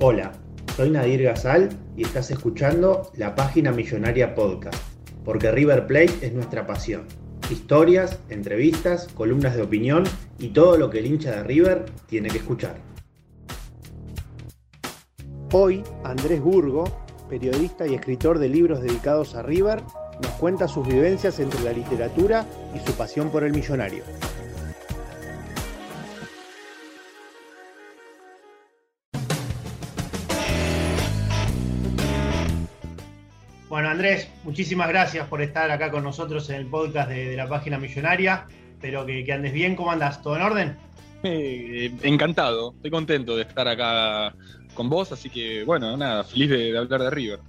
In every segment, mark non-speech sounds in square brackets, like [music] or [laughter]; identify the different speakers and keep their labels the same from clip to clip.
Speaker 1: Hola, soy Nadir Gazal y estás escuchando la página Millonaria Podcast, porque River Plate es nuestra pasión. Historias, entrevistas, columnas de opinión y todo lo que el hincha de River tiene que escuchar. Hoy, Andrés Burgo, periodista y escritor de libros dedicados a River, nos cuenta sus vivencias entre la literatura y su pasión por el millonario. Bueno, Andrés, muchísimas gracias por estar acá con nosotros en el podcast de, la página Millonaria. Espero que, andes bien. ¿Cómo andas? ¿Todo en orden?
Speaker 2: Eh, encantado, estoy contento de estar acá con vos, así que bueno, nada, feliz de, hablar de River.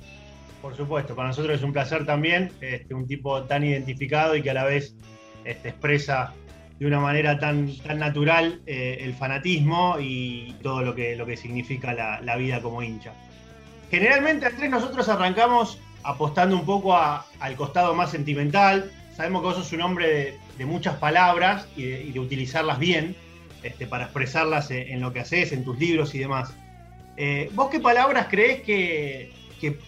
Speaker 1: Por supuesto, para nosotros es un placer también, este, un tipo tan identificado y que a la vez este, expresa de una manera tan, tan natural eh, el fanatismo y todo lo que, lo que significa la, la vida como hincha. Generalmente, Andrés, nosotros arrancamos apostando un poco al costado más sentimental. Sabemos que vos sos un hombre de, muchas palabras y de, utilizarlas bien este, para expresarlas en, lo que haces, en tus libros y demás. Eh, ¿Vos qué palabras crees que,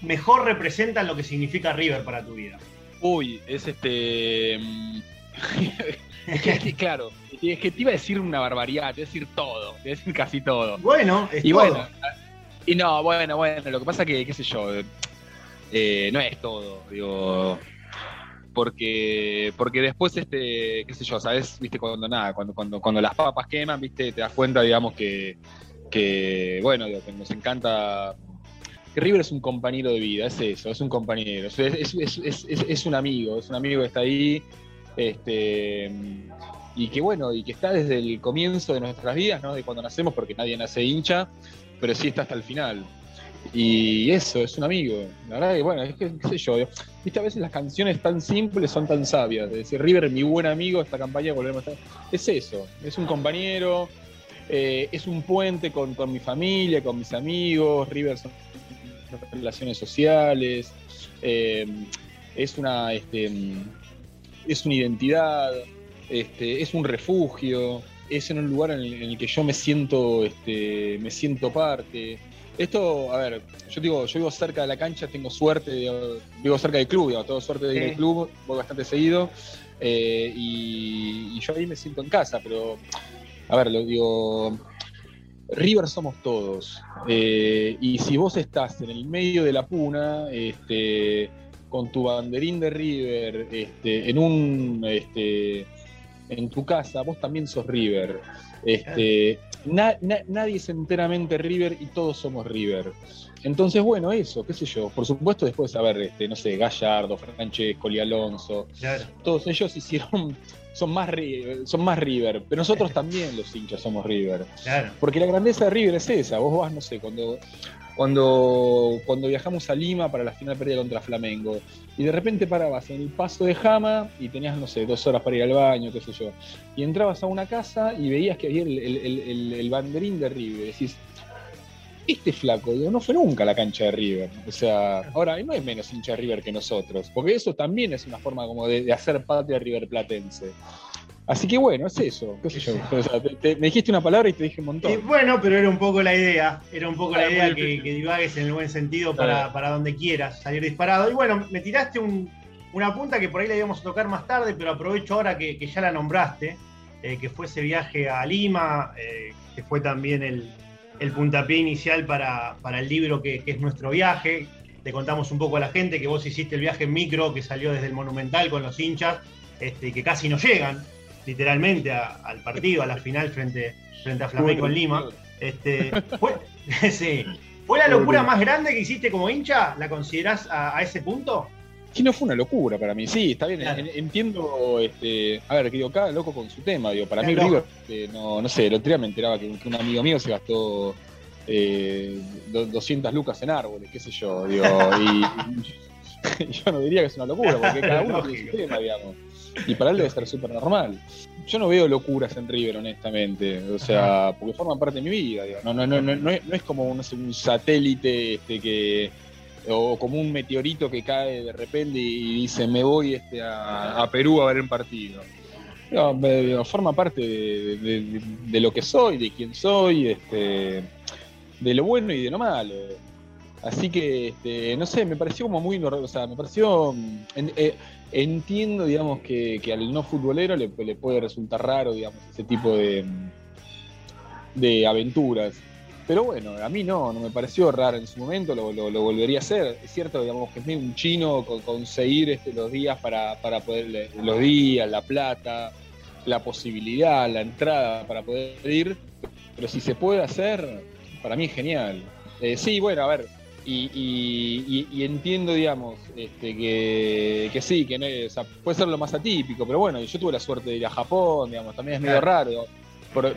Speaker 1: mejor representan lo que significa River para tu vida?
Speaker 2: Uy, es este. Mm, [laughs] es, que, [laughs] claro, es que te iba a decir una barbaridad, te iba a decir todo, te iba a decir casi todo.
Speaker 1: Bueno, es
Speaker 2: y
Speaker 1: todo.
Speaker 2: bueno, y no, bueno, bueno, lo que pasa que, qué sé yo, eh, no es todo, digo, porque, porque después, este, qué sé yo, ¿sabes? Viste, cuando nada, cuando, cuando, cuando las papas queman, viste, te das cuenta, digamos, que, que bueno, digo, que nos encanta que River es un compañero de vida, es eso, es un compañero, es, un amigo, es un amigo que está ahí, este, y que bueno, y que está desde el comienzo de nuestras vidas, ¿no? De cuando nacemos, porque nadie nace hincha, pero sí está hasta el final. Y eso, es un amigo. La verdad que, bueno, es que, qué sé yo, viste, a veces las canciones tan simples son tan sabias. Es decir, River, mi buen amigo, esta campaña volvemos a estar. Es eso, es un compañero, eh, es un puente con, mi familia, con mis amigos. River son relaciones sociales, eh, es una, este, es una identidad, este, es un refugio, es en un lugar en el, que yo me siento, este, me siento parte. Esto, a ver, yo digo, yo vivo cerca de la cancha, tengo suerte, vivo cerca del club, digo, tengo suerte de ir al club, voy bastante seguido, eh, y, yo ahí me siento en casa, pero, a ver, lo digo, River somos todos, eh, y si vos estás en el medio de la puna, este, con tu banderín de River, este, en un, este, en tu casa, vos también sos River. Este, nadie es enteramente River y todos somos River. Entonces, bueno, eso, qué sé yo. Por supuesto, después, a ver, este, no sé, Gallardo, Francesco, y Alonso, todos ellos hicieron, son más, son más River, pero nosotros también los hinchas somos River. Porque la grandeza de River es esa. Vos vas, no sé, cuando cuando, cuando viajamos a Lima para la final perdida contra Flamengo. Y de repente parabas en el paso de Jama y tenías, no sé, dos horas para ir al baño, qué sé yo. Y entrabas a una casa y veías que había el, banderín de River. Y decís, este flaco, no fue nunca la cancha de River. O sea, ahora no es menos hincha de River que nosotros, porque eso también es una forma como de, de hacer patria River Platense. Así que bueno, es eso, qué sé yo. me dijiste una palabra y te dije un montón.
Speaker 1: bueno, pero era un poco la idea, era un poco la idea que, divagues en el buen sentido para, donde quieras salir disparado. Y bueno, me tiraste una punta que por ahí la íbamos a tocar más tarde, pero aprovecho ahora que, ya la nombraste, eh, que fue ese viaje a Lima, eh, que fue también el, el puntapié inicial para, para el libro que, que, es nuestro viaje. Le contamos un poco a la gente que vos hiciste el viaje en micro que salió desde el Monumental con los hinchas, este, que casi no llegan, literalmente, a, al partido, a la final frente, frente a Flamengo en Lima. Este, fue, [laughs] sí. ¿Fue la locura más grande que hiciste como hincha? ¿La considerás a, a ese punto?
Speaker 2: Sí, no fue una locura para mí. Sí, está bien. Claro. Entiendo, este, a ver, que digo, cada loco con su tema. Digo, para claro. mí River, eh, no, no sé, el otro día me enteraba que, que un amigo mío se gastó eh, 200 lucas en árboles, qué sé yo. Digo, y, y, [laughs] yo no diría que es una locura, porque cada uno tiene su tema, digamos. Y para él debe [laughs] ser súper normal. Yo no veo locuras en River, honestamente. O sea, porque forman parte de mi vida. Digo. No, no, no, no, no, es, no es como no sé, un satélite este, que o como un meteorito que cae de repente y dice me voy este, a, a Perú a ver un partido. No, forma parte de, de, de, lo que soy, de quién soy, este, de lo bueno y de lo malo. Así que, este, no sé, me pareció como muy, o sea, me pareció, en, eh, entiendo, digamos, que, que, al no futbolero le, le, puede resultar raro, digamos, ese tipo de, de aventuras. Pero bueno, a mí no, no me pareció raro en su momento, lo, lo, volvería a hacer. Es cierto, digamos, que es un chino con, conseguir este, los días para, para poder, los días, la plata, la posibilidad, la entrada para poder ir. Pero si se puede hacer, para mí es genial. Eh, sí, bueno, a ver, y, y, y, entiendo, digamos, este, que, que, sí, que no, o sea, puede ser lo más atípico, pero bueno, yo tuve la suerte de ir a Japón, digamos, también es medio raro. Por,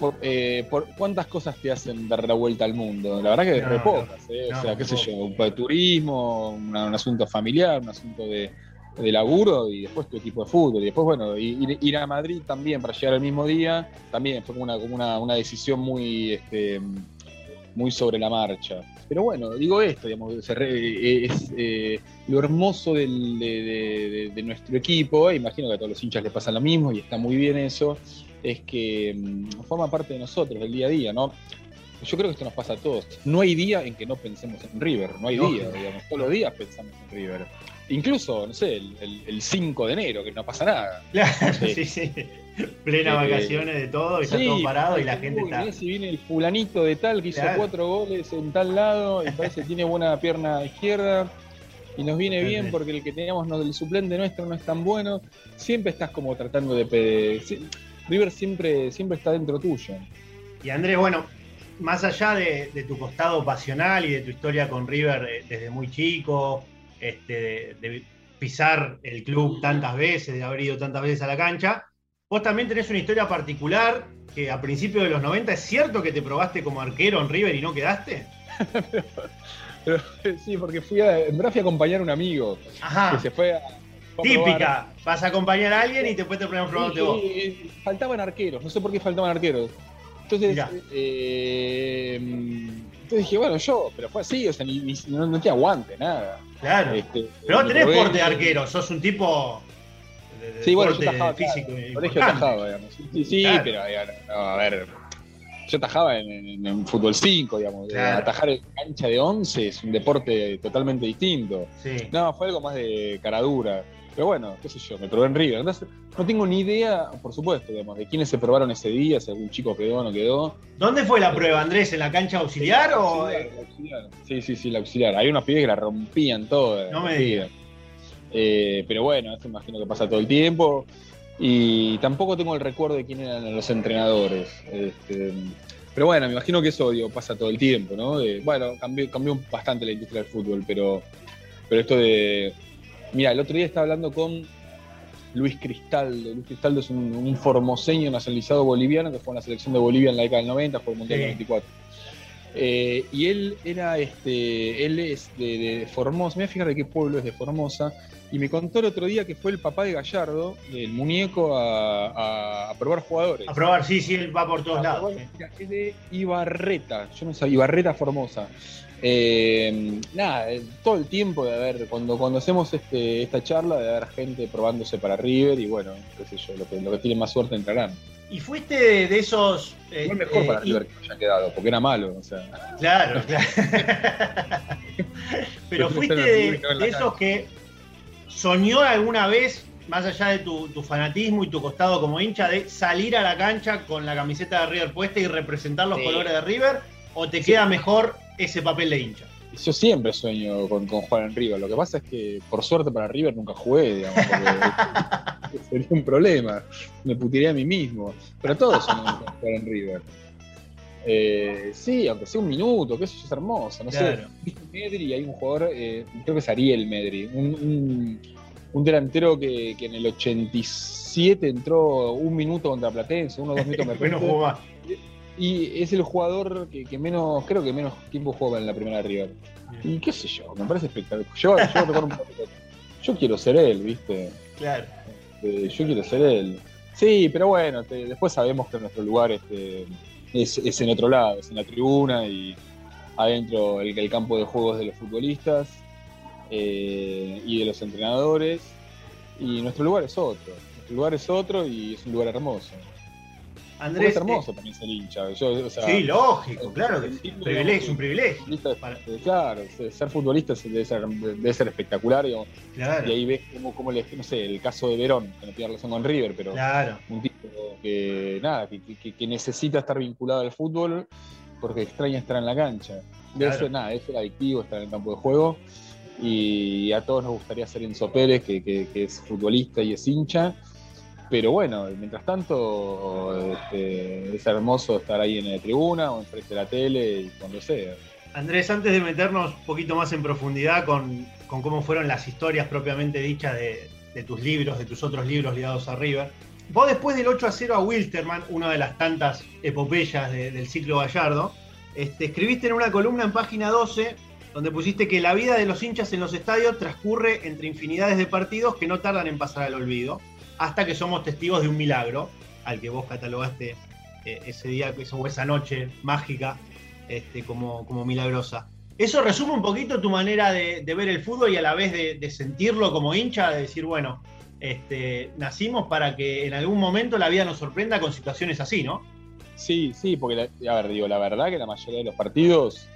Speaker 2: por, eh, por, cuántas cosas te hacen dar la vuelta al mundo. La verdad que no, pocas, ¿eh? no, o sea, qué sé yo, un poco de turismo, un asunto familiar, un asunto de, de, laburo y después tu equipo de fútbol. Y después, bueno, ir, ir, a Madrid también para llegar al mismo día, también fue como una, como una, una decisión muy, este, muy sobre la marcha. Pero bueno, digo esto, digamos, es eh, lo hermoso del, de, de, de, nuestro equipo, e imagino que a todos los hinchas les pasa lo mismo y está muy bien eso, es que um, forma parte de nosotros, del día a día, ¿no? Yo creo que esto nos pasa a todos. No hay día en que no pensemos en River, no hay no, día, digamos, todos los días pensamos en River. Incluso, no sé, el, el, el 5 de enero, que no pasa nada.
Speaker 1: Claro, sí, [laughs] sí. [laughs] Plena eh, vacaciones de todo, y está sí, todo parado y la gente está.
Speaker 2: Si viene el fulanito de tal que hizo claro. cuatro goles en tal lado, y parece que tiene buena pierna izquierda, y nos viene bien porque el que teníamos, el suplente nuestro no es tan bueno. Siempre estás como tratando de. River siempre, siempre está dentro tuyo.
Speaker 1: Y Andrés, bueno, más allá de, de, tu costado pasional y de tu historia con River eh, desde muy chico, este, de, de, pisar el club tantas veces, de haber ido tantas veces a la cancha, vos también tenés una historia particular que a principios de los 90 es cierto que te probaste como arquero en River y no quedaste. [laughs]
Speaker 2: pero, pero, sí, porque fui a, en verdad fui a acompañar a un amigo
Speaker 1: Ajá.
Speaker 2: que se fue a,
Speaker 1: Típica, vas a acompañar a alguien y después te ponen probándote
Speaker 2: sí,
Speaker 1: vos.
Speaker 2: Sí, faltaban arqueros, no sé por qué faltaban arqueros. Entonces, eh, entonces dije, bueno, yo, pero fue así, o sea, ni, ni no, no, te aguante, nada.
Speaker 1: Claro. Este, pero vos tenés porte de arquero, sos un tipo.
Speaker 2: De, sí, bueno, yo tajaba, físico. Claro, colegio tajaba, digamos. Sí, sí claro. pero no, a ver. Yo tajaba en, en, en fútbol 5, digamos. Claro. Atajar en cancha de 11 es un deporte totalmente distinto.
Speaker 1: Sí.
Speaker 2: No, fue algo más de caradura. Pero bueno, qué sé yo, me probé en River. Entonces, no tengo ni idea, por supuesto, digamos, de quiénes se probaron ese día, si algún chico quedó o no quedó.
Speaker 1: ¿Dónde fue la prueba, Andrés? ¿En la cancha auxiliar sí, o...?
Speaker 2: Auxiliar, la auxiliar. Sí, sí, sí, la auxiliar. Hay unos pibes que la rompían todas.
Speaker 1: No me digas.
Speaker 2: Eh, pero bueno, esto imagino que pasa todo el tiempo. Y tampoco tengo el recuerdo de quién eran los entrenadores. Este, pero bueno, me imagino que eso digo, pasa todo el tiempo, ¿no? De, bueno, cambió, cambió bastante la industria del fútbol, pero, pero esto de Mira, el otro día estaba hablando con Luis Cristaldo. Luis Cristaldo es un, un formoseño nacionalizado boliviano que fue en la selección de Bolivia en la década del 90, fue el Mundial sí. 94. Eh, y él era este, él es de, de Formosa, me voy a fijar de qué pueblo es de Formosa, y me contó el otro día que fue el papá de Gallardo, el muñeco, a, a, a probar jugadores.
Speaker 1: A probar, sí, sí, él va por todos lados.
Speaker 2: Es de Ibarreta, yo no sabía, Ibarreta Formosa. Eh, nada, todo el tiempo de haber, cuando, cuando hacemos este, esta charla, de haber gente probándose para River y bueno, qué sé yo, lo que, lo que tiene más suerte entrarán.
Speaker 1: ¿Y fuiste de, esos.
Speaker 2: Eh, Fue mejor para eh, River que haya quedado, porque era malo, o sea.
Speaker 1: Claro, claro. [laughs] Pero fuiste de, de esos que soñó alguna vez más allá de tu, fanatismo y tu costado como hincha, de salir a la cancha con la camiseta de River puesta y representar los colores de River? ¿O te queda mejor ese papel de hincha?
Speaker 2: Yo siempre sueño con, jugar en River. Lo que pasa es que, por suerte para River, nunca jugué, digamos, [laughs] sería un problema. Me putiría a mí mismo. Pero todos sueñan con jugar en River. Eh, sí, aunque sea un minuto, que eso es hermoso. No sé, Medri, hay un jugador, eh, creo que es Ariel Medri, un, delantero que, en el 87 entró un minuto contra Platense, uno o dos minutos [laughs] me Y es el jugador que, menos, creo que menos tiempo juega en la primera de River. Y qué sé yo, me parece espectacular. Yo, yo quiero ser él, ¿viste?
Speaker 1: Claro.
Speaker 2: Este, yo quiero ser él. Sí, pero bueno, después sabemos que nuestro lugar este, es, en otro lado, es en la tribuna y adentro el, el campo de juegos de los futbolistas eh, y de los entrenadores. Y nuestro lugar es otro. Nuestro lugar es otro y es un lugar hermoso.
Speaker 1: Andrés.
Speaker 2: Es hermoso también ser hincha.
Speaker 1: sí, lógico, claro que sí. Privilegio, un privilegio.
Speaker 2: Claro, ser futbolista debe ser, debe ser espectacular. Y ahí ves cómo, no sé, el caso de Verón, que no tiene relación con River, pero un tipo que, nada, que, necesita estar vinculado al fútbol porque extraña estar en la cancha. De eso, nada, eso es adictivo, estar en el campo de juego. Y a todos nos gustaría ser Enzo Pérez, que, que es futbolista y es hincha pero bueno, mientras tanto este, es hermoso estar ahí en la tribuna o enfrente de la tele y cuando sea.
Speaker 1: Andrés, antes de meternos un poquito más en profundidad con, cómo fueron las historias propiamente dichas de, tus libros, de tus otros libros ligados a River, vos después del 8 a 0 a Wilsterman, una de las tantas epopeyas del ciclo Gallardo, este, escribiste en una columna en página 12 donde pusiste que la vida de los hinchas en los estadios transcurre entre infinidades de partidos que no tardan en pasar al olvido hasta que somos testigos de un milagro, al que vos catalogaste eh, ese día o esa noche mágica este, como, como milagrosa. ¿Eso resume un poquito tu manera de, ver el fútbol y a la vez de, sentirlo como hincha, de decir, bueno, este, nacimos para que en algún momento la vida nos sorprenda con situaciones así, ¿no?
Speaker 2: Sí, sí, porque, a ver, digo, la verdad que la mayoría de los partidos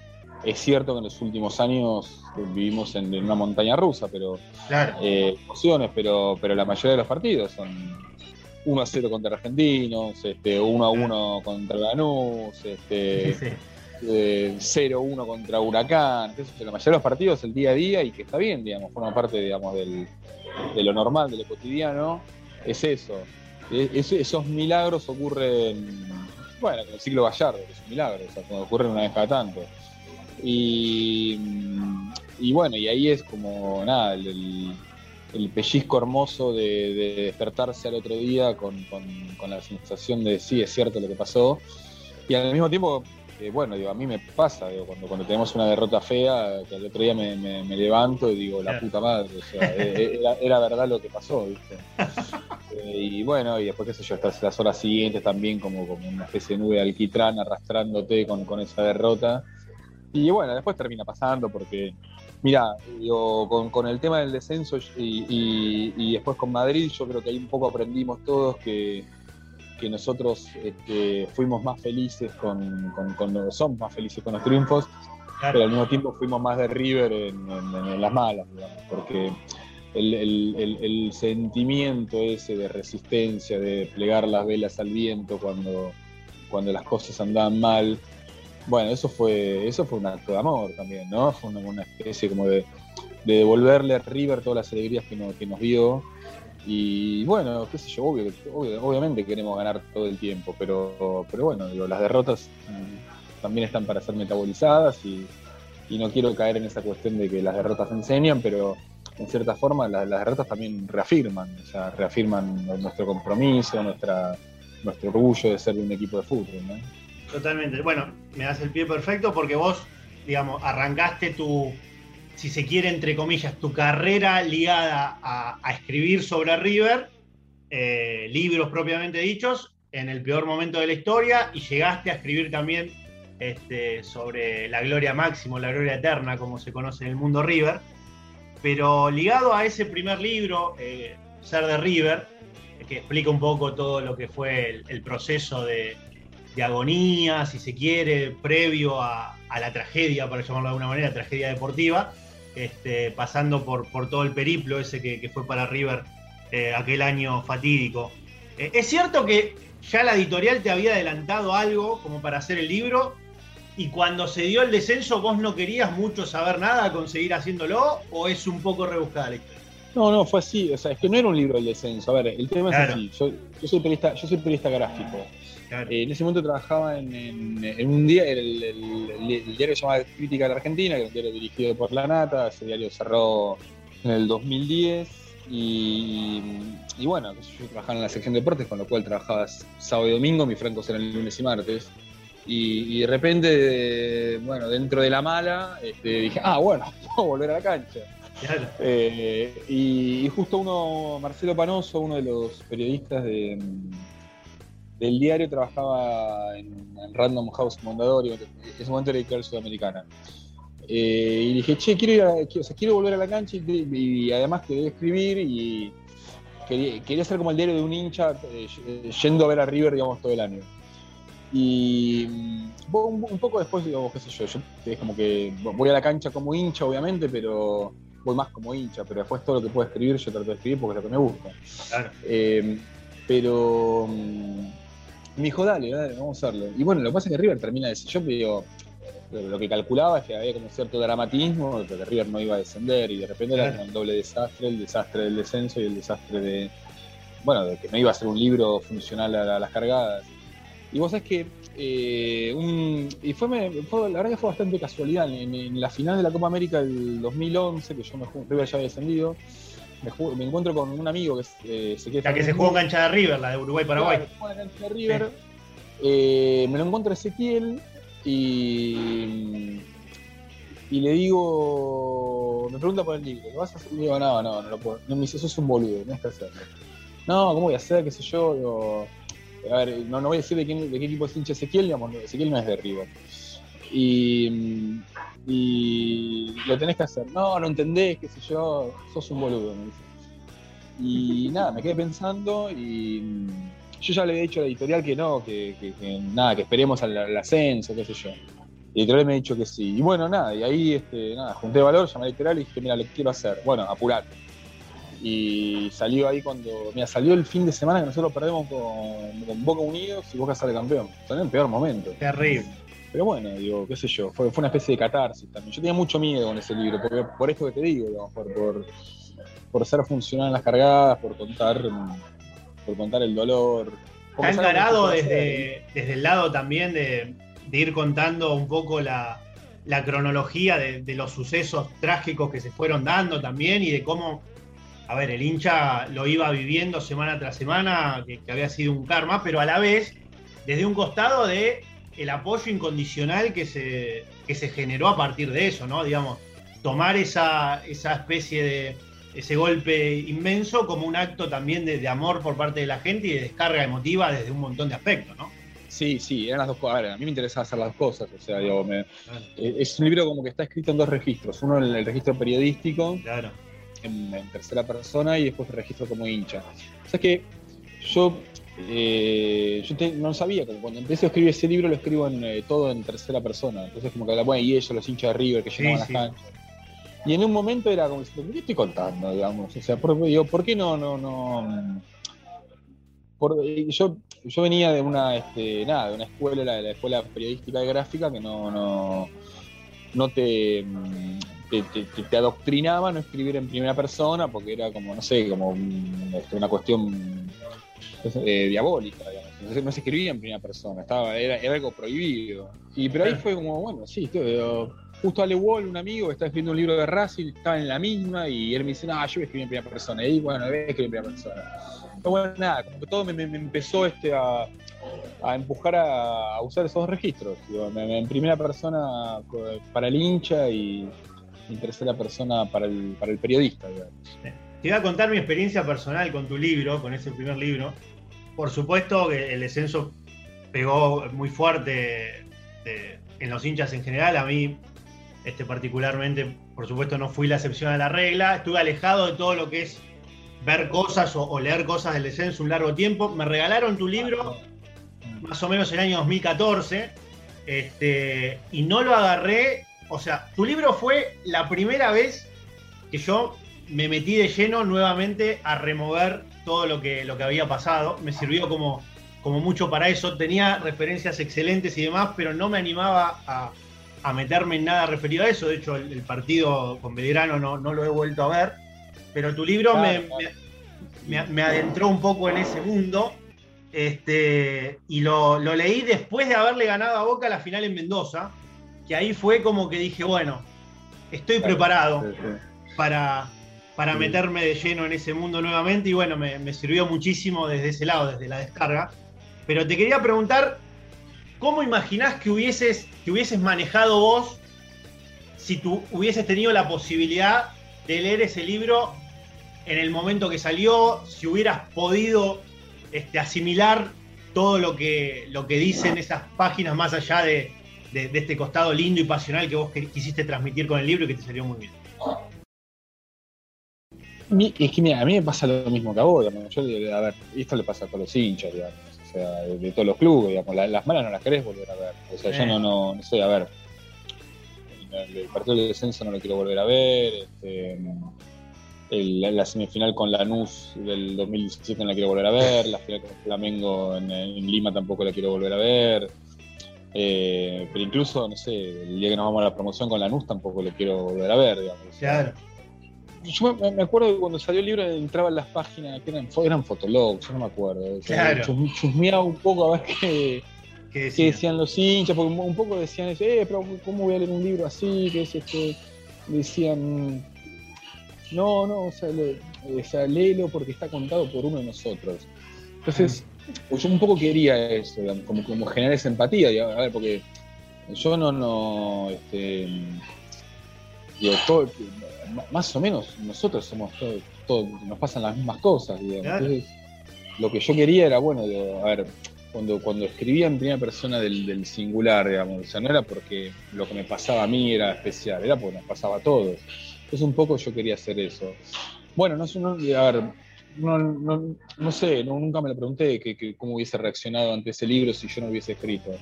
Speaker 2: es cierto que en los últimos años vivimos en, una montaña rusa, pero eh, emociones, pero, pero la mayoría de los partidos son 1 a 0 contra Argentinos, este, 1 a 1 contra Lanús, este, 0 1 eh, contra Huracán. la mayoría de los partidos el día a día y que está bien, digamos, forma parte digamos, del, de lo normal, de lo cotidiano, es eso. E, esos milagros ocurren, bueno, con el ciclo Gallardo, es un milagro, o sea, ocurren una vez cada tanto. Y, y bueno, y ahí es como nada, el, pellizco hermoso de, despertarse al otro día con, la sensación de sí, es cierto lo que pasó. Y al mismo tiempo, eh, bueno, digo, a mí me pasa, cuando, cuando tenemos una derrota fea, que el otro día me, levanto y digo, la puta madre, o sea, e, e, era, verdad lo que pasó, ¿viste? Eh, y bueno, y después, qué sé yo, estás las horas siguientes también como, como una especie de nube de alquitrán arrastrándote con, con esa derrota. Y bueno, después termina pasando porque, mira, con, el tema del descenso y, después con Madrid, yo creo que ahí un poco aprendimos todos que, nosotros este, fuimos más felices con, con, somos más felices con los triunfos, pero al mismo tiempo fuimos más de River en, las malas, porque el, el, sentimiento ese de resistencia, de plegar las velas al viento cuando, cuando las cosas andaban mal, bueno, eso fue, eso fue un acto de amor también, ¿no? Fue una, especie como de, devolverle a River todas las alegrías que, que nos dio. Y bueno, qué sé yo, obviamente queremos ganar todo el tiempo, pero, pero bueno, digo, las derrotas mm, también están para ser metabolizadas y, no quiero caer en esa cuestión de que las derrotas enseñan, pero en cierta forma las, derrotas también reafirman, o sea, reafirman nuestro compromiso, nuestra, nuestro orgullo de ser un equipo de fútbol. ¿no?
Speaker 1: Totalmente. Bueno, me das el pie perfecto porque vos, digamos, arrancaste tu, si se quiere, entre comillas, tu carrera ligada a, escribir sobre River, eh, libros propiamente dichos, en el peor momento de la historia, y llegaste a escribir también este, sobre la gloria máxima, la gloria eterna, como se conoce en el mundo River. Pero ligado a ese primer libro, eh, Ser de River, que explica un poco todo lo que fue el proceso de, de agonía, si se quiere, previo a, la tragedia, para llamarlo de alguna manera, tragedia deportiva, este, pasando por, todo el periplo ese que, fue para River eh, aquel año fatídico. Eh, ¿Es cierto que ya la editorial te había adelantado algo como para hacer el libro? Y cuando se dio el descenso, vos no querías mucho saber nada, conseguir haciéndolo, o es un poco rebuscada la historia?
Speaker 2: No, no, fue así. O sea, es que no era un libro del descenso. A ver, el tema es así. Yo, soy periodista, yo soy periodista gráfico. Eh, en ese momento trabajaba en, un día, el, el, diario se llamaba Crítica de la Argentina, que era un diario dirigido por La Nata. Ese diario cerró en el 2010. Y, bueno, yo trabajaba en la sección de deportes, con lo cual trabajaba sábado y domingo, mis francos eran lunes y martes. Y, de repente, bueno, dentro de la mala, este, dije, ah, bueno, [laughs] puedo volver a la cancha. Eh, y, justo uno, Marcelo Panoso, uno de los periodistas de, del diario, trabajaba en, Random House Mondadori, en ese momento era editorial sudamericana. Eh, y dije, che, quiero, ir a, quiero, volver a la cancha y, además quería escribir y quería, quería, ser como el diario de un hincha eh, yendo a ver a River, digamos, todo el año. Y mm, un, poco después, digo, qué sé yo, yo es como que voy a la cancha como hincha, obviamente, pero voy más como hincha, pero después todo lo que puedo escribir, yo trato de escribir porque es lo que me gusta. Eh, pero mm, me dijo, dale, dale, vamos a hacerlo. Y bueno, lo que pasa es que River termina de Yo digo, lo que calculaba es que había como cierto dramatismo, que River no iba a descender y de repente era como un doble desastre, el desastre del descenso y el desastre de, bueno, de que no iba a ser un libro funcional a las cargadas. Y vos sabés que eh, y fue, la verdad que fue bastante casualidad. En, la final de la Copa América del 2011, que yo me River ya había descendido, me, encuentro con un amigo que eh, se
Speaker 1: La que se jugó en cancha de River, la de Uruguay-Paraguay.
Speaker 2: de River. Eh, me lo encuentro Ezequiel y, y le digo, me pregunta por el libro, ¿lo vas a hacer? Y digo, no, no, no lo puedo. No, me dice, sos un boludo, no es que hacerlo. No, ¿cómo voy a hacer? ¿Qué sé yo? A ver, no, no voy a decir de, quién, de qué equipo es hincha Ezequiel, digamos, Ezequiel no es de River. Y, y lo tenés que hacer. No, no entendés, qué sé yo, sos un boludo, me dice. Y [laughs] nada, me quedé pensando y yo ya le había dicho a la editorial que no, que, que, nada, que esperemos al, ascenso, qué sé yo. La editorial me ha dicho que sí. Y bueno, nada, y ahí este, nada, junté valor, llamé a la editorial y dije, mira, lo quiero hacer. Bueno, apurate y salió ahí cuando. Mira, salió el fin de semana que nosotros perdemos con, Boca Unidos y Boca sale campeón. Salió en el peor momento.
Speaker 1: Terrible.
Speaker 2: Pero bueno, digo, qué sé yo, fue, fue una especie de catarsis también. Yo tenía mucho miedo con ese libro, porque, por esto que te digo, por, por, por, ser funcional en las cargadas, por contar, por contar el dolor.
Speaker 1: Está encarado desde, desde el lado también de, de ir contando un poco la, la cronología de, de, los sucesos trágicos que se fueron dando también y de cómo a ver, el hincha lo iba viviendo semana tras semana, que, había sido un karma, pero a la vez, desde un costado de el apoyo incondicional que se, se generó a partir de eso, ¿no? Digamos, tomar esa, esa especie de ese golpe inmenso como un acto también de, amor por parte de la gente y de descarga emotiva desde un montón de aspectos, ¿no?
Speaker 2: Sí, sí, eran las dos cosas. A, mí me interesaba hacer las dos cosas. O sea, digo, eh, es un libro como que está escrito en dos registros. Uno en el registro periodístico, claro en, tercera persona y después registro como hincha. O sea que yo, eh, yo no sabía, como cuando empecé a escribir ese libro lo escribo en, eh, todo en tercera persona. Entonces como que la bueno, y ellos, los hinchas de River que llenaban las canchas. Y en un momento era como ¿qué estoy contando? Digamos? O sea, ¿por, digo, ¿por qué no, no, no? yo, yo venía de una, este, nada, de una escuela, la, la escuela periodística y gráfica, que no, no, no te, te, te, adoctrinaba no escribir en primera persona porque era como, no sé, como este, una cuestión eh, diabólica, digamos. no se escribía en primera persona, estaba, era, algo prohibido. Y pero ahí fue como, bueno, sí, justo Ale Wall, un amigo que estaba escribiendo un libro de Racing, estaba en la misma y él me dice, no, yo voy a escribir en primera persona. Y bueno, voy a escribir en primera persona. Pero bueno, nada, como que todo me, empezó este a, a empujar a, usar esos registros. en primera persona para el hincha y, en tercera persona para el, para el periodista.
Speaker 1: Te iba a contar mi experiencia personal con tu libro, con ese primer libro. Por supuesto que el descenso pegó muy fuerte en los hinchas en general. A mí, este, particularmente, por supuesto, no fui la excepción a la regla. Estuve alejado de todo lo que es ver cosas o, leer cosas del descenso un largo tiempo. Me regalaron tu libro más o menos en el año 2014 este, y no lo agarré o sea, tu libro fue la primera vez que yo me metí de lleno nuevamente a remover todo lo que, lo que había pasado. Me sirvió como, como mucho para eso. Tenía referencias excelentes y demás, pero no me animaba a, meterme en nada referido a eso. De hecho, el, partido con Belgrano no, no, lo he vuelto a ver. Pero tu libro me, adentró un poco en ese mundo. Este, y lo, lo leí después de haberle ganado a Boca la final en Mendoza, que ahí fue como que dije, bueno, estoy preparado para, para meterme de lleno en ese mundo nuevamente y bueno, me, sirvió muchísimo desde ese lado, desde la descarga. Pero te quería preguntar, ¿cómo imaginás que hubieses, que hubieses manejado vos si tú hubieses tenido la posibilidad de leer ese libro en el momento que salió, si hubieras podido este, asimilar todo lo que, lo que dicen esas páginas más allá de, de, este costado lindo y pasional que vos quisiste transmitir con el libro y que te salió muy bien.
Speaker 2: Es que mira, a mí me pasa lo mismo que a vos, Yo, a ver, esto le pasa a todos los hinchas, digamos. O sea, de, todos los clubes, digamos. las malas no las querés volver a ver. O sea, yo no, no, no sé, a ver. El, partido de descenso no lo quiero volver a ver. Este, la semifinal con Lanús del 2017 no la quiero volver a ver. La final con Flamengo en, en Lima tampoco la quiero volver a ver. Eh, pero incluso, no sé, el día que nos vamos a la promoción con la NUS tampoco lo quiero volver a ver, digamos.
Speaker 1: Claro.
Speaker 2: Yo me, acuerdo que cuando salió el libro entraba en las páginas que eran, eran fotologs, yo no me acuerdo.
Speaker 1: claro.
Speaker 2: chusmeaba un poco a ver qué, decían? los hinchas, porque un poco decían, eh, pero ¿cómo voy a leer un libro así? Que es este, decían, no, no, o sea, léelo porque está contado por uno de nosotros. Entonces, pues yo un poco quería eso, como, como generar esa empatía, a ver, porque yo no, no, este, digo, todo, más o menos nosotros somos todos, nos pasan las mismas cosas, digamos. Entonces, lo que yo quería era, bueno, a ver, cuando, cuando escribía en primera persona del, singular, digamos, o sea, no era porque lo que me pasaba a mí era especial, era porque nos pasaba a todos. Entonces un poco yo quería hacer eso. Bueno, no, no a ver, no, no, no sé, nunca me lo pregunté que, cómo hubiese reaccionado ante ese libro si yo no hubiese escrito.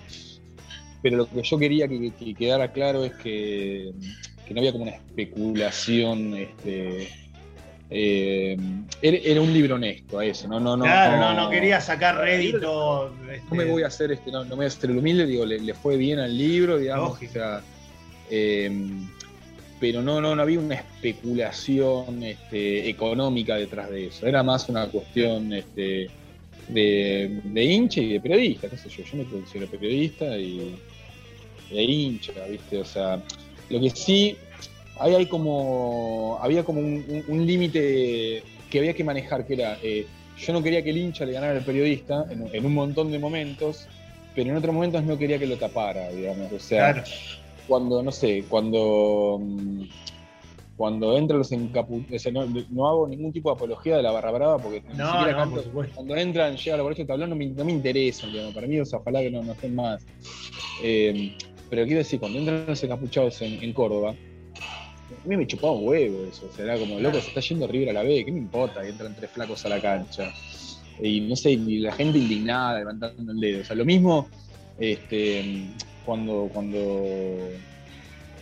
Speaker 2: Pero lo que yo quería que, quedara claro es que, no había como una especulación. Este, eh, era, un libro honesto a eso, no, no, no.
Speaker 1: Claro, no, quería sacar rédito.
Speaker 2: No, me este, voy a hacer este, no, me voy a hacer el humilde, digo, le, fue bien al libro, digamos. O sea, eh, pero no, no, no había una especulación este, económica detrás de eso. Era más una cuestión este, de, de, hincha y de periodista, qué sé yo. Yo me considero periodista y de hincha, ¿viste? O sea, lo que sí, hay, hay como, había como un, límite que había que manejar, que era, eh, yo no quería que el hincha le ganara al periodista en, un montón de momentos, pero en otros momentos no quería que lo tapara, digamos. O sea, cuando, no sé, cuando mm, cuando entran los encapuchados, no, hago ningún tipo de apología de la barra brava porque
Speaker 1: ni siquiera
Speaker 2: cuando entran, llega a la de tablón, no me, no me interesan, para mí, o sea, ojalá que no, no estén más. Eh, pero quiero decir, cuando entran los encapuchados en, Córdoba, a mí me chupaba un huevo eso, o sea, era como, loco, se está yendo River a la B, ¿qué me importa? Y entran tres flacos a la cancha. Y no sé, y la gente indignada, levantando el dedo. O sea, lo mismo, este, cuando, cuando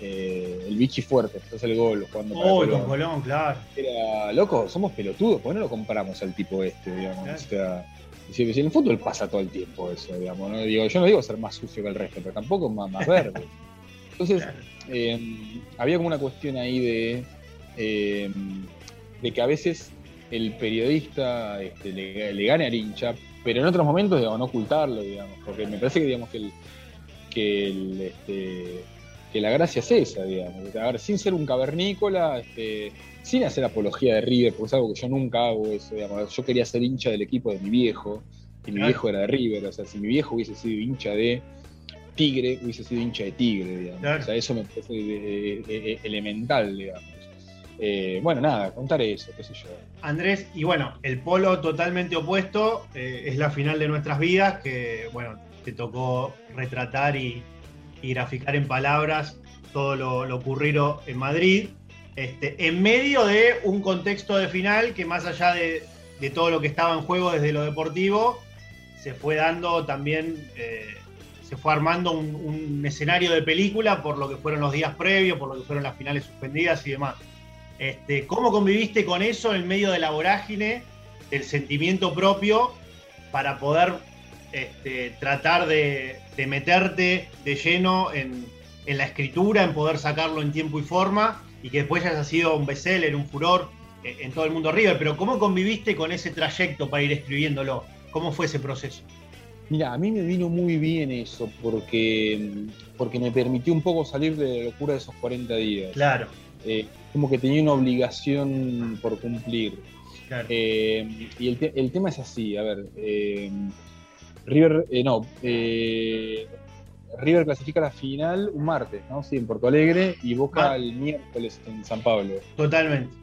Speaker 2: eh, el bichi fuerte, entonces el gol, cuando
Speaker 1: oh, Colón. Colón, claro.
Speaker 2: Era, loco, somos pelotudos, ¿por qué no lo compramos al tipo este, digamos? O sea, si, en el fútbol pasa todo el tiempo eso, digamos, ¿no? Digo, yo no digo ser más sucio que el resto, pero tampoco más, más verde. [laughs] Entonces, eh, había como una cuestión ahí de, eh, de que a veces el periodista este, le, le, gane al hincha, pero en otros momentos, digamos, no ocultarlo, digamos, porque me parece que, digamos, que el, que, este, que la gracia es esa, digamos. A ver, sin ser un cavernícola, este, sin hacer apología de River, porque es algo que yo nunca hago eso, digamos. Yo quería ser hincha del equipo de mi viejo, y mi viejo era de River, o sea, si mi viejo hubiese sido hincha de Tigre, hubiese sido hincha de Tigre, digamos. O sea, eso me parece eh, eh, elemental, digamos. Eh, bueno, nada, contar eso, qué sé yo.
Speaker 1: Andrés, y bueno, el polo totalmente opuesto es la final de nuestras vidas, que bueno, te tocó retratar y, graficar en palabras todo lo, ocurrido en Madrid, este, en medio de un contexto de final que más allá de, todo lo que estaba en juego desde lo deportivo, se fue dando también, eh, se fue armando un, escenario de película por lo que fueron los días previos, por lo que fueron las finales suspendidas y demás. Este, ¿Cómo conviviste con eso en medio de la vorágine, del sentimiento propio, para poder este, tratar de, meterte de lleno en, la escritura, en poder sacarlo en tiempo y forma, y que después haya sido un bestseller, un furor eh, en todo el mundo River? Pero ¿cómo conviviste con ese trayecto para ir escribiéndolo? ¿Cómo fue ese proceso?
Speaker 2: Mira, a mí me vino muy bien eso, porque, porque me permitió un poco salir de la locura de esos 40 días.
Speaker 1: Claro.
Speaker 2: Eh, como que tenía una obligación por cumplir. Claro. Eh, y el, tema es así, a ver, eh, River, no, River clasifica la final un martes, ¿no? Sí, en Porto Alegre y Boca el miércoles en San Pablo.
Speaker 1: Totalmente.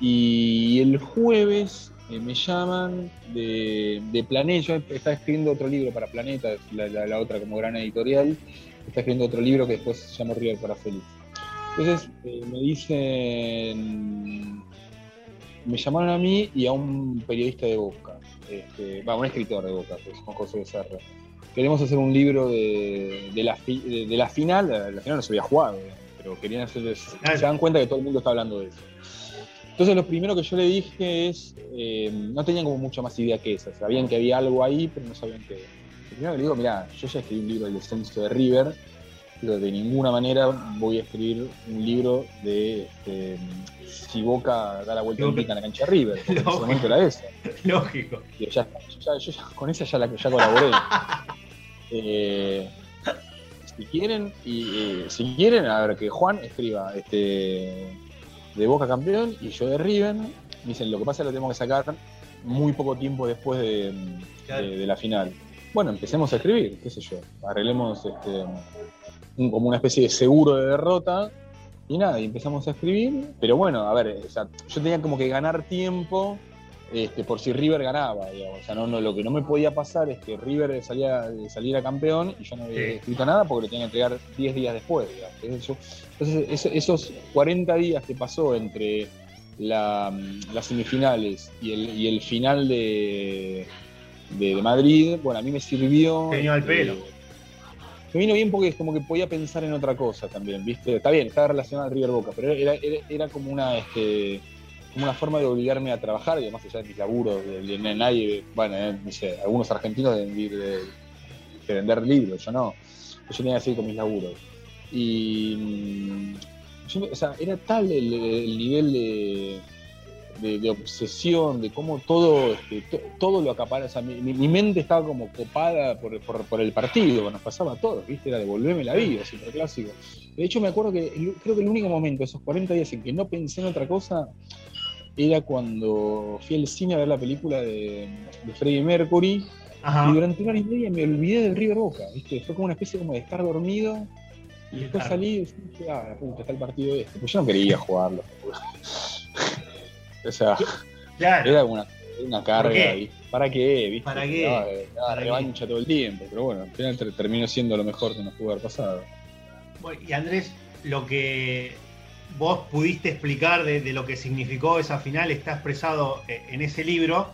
Speaker 2: Y el jueves eh, me llaman de, de Planeta, yo estaba escribiendo otro libro para Planeta, la, otra como gran editorial, está escribiendo otro libro que después se llama River para Feliz. Entonces eh, me dicen, me llamaron a mí y a un periodista de Boca, este, un escritor de Boca, que es Juan José Becerra. Queremos hacer un libro de, la, de, la final, la final no se había jugado, pero querían hacer, se dan cuenta que todo el mundo está hablando de eso. Entonces lo primero que yo le dije es, eh, no tenían como mucha más idea que esa, sabían que había algo ahí, pero no sabían qué. Lo primero que le digo, mira, yo ya escribí un libro del descenso de River, de ninguna manera voy a escribir un libro de si Boca da la vuelta en la cancha de River, en ese momento era eso.
Speaker 1: Lógico.
Speaker 2: yo ya, con esa ya, la, ya colaboré. Eh, si quieren, y eh, si quieren, a ver, que Juan escriba este de Boca campeón y yo de River. Dicen, lo que pasa es que lo tenemos que sacar muy poco tiempo después de, la final. Bueno, empecemos a escribir, qué sé yo. Arreglemos este, como una especie de seguro de derrota y nada, y empezamos a escribir. Pero bueno, a ver, yo tenía como que ganar tiempo este, por si River ganaba, O sea, no, no, lo que no me podía pasar es que River salía, saliera campeón y yo no había escrito nada porque lo tenía que entregar 10 días después. Entonces, esos 40 días que pasó entre las semifinales y el, final de, de, Madrid, bueno, a mí me sirvió.
Speaker 1: Tenía al pelo.
Speaker 2: Me vino bien porque es como que podía pensar en otra cosa también, ¿viste? Está bien, estaba relacionado al River Boca, pero era, era como una. Este, como una forma de obligarme a trabajar, y más allá de mis laburos, de, nadie, bueno, eh, algunos argentinos deben de, vender libros, yo no, yo tenía que seguir con mis laburos. Y, mm, o sea, era tal el, nivel de, de, obsesión, de cómo todo, este, todo lo acapara, o sea, mi, mente estaba como copada por, por, el partido, nos pasaba a todos, ¿viste? Era devolverme la vida, super clásico. De hecho, me acuerdo que creo que el único momento, esos 40 días en que no pensé en otra cosa, era cuando fui al cine a ver la película de, de Freddie Mercury. Y durante una hora y media me olvidé del River Boca, ¿viste? Fue como una especie como de estar dormido. Y después salí y dije, ah, la puta, está el partido este. Pues yo no quería jugarlo. O sea, era una, una carga ahí. ¿Para qué? ¿viste?
Speaker 1: ¿Para qué?
Speaker 2: Daba, revancha todo el tiempo. Pero bueno, al final terminó siendo lo mejor que nos pudo haber pasado.
Speaker 1: y Andrés, lo que vos pudiste explicar de, lo que significó esa final, está expresado eh, en ese libro.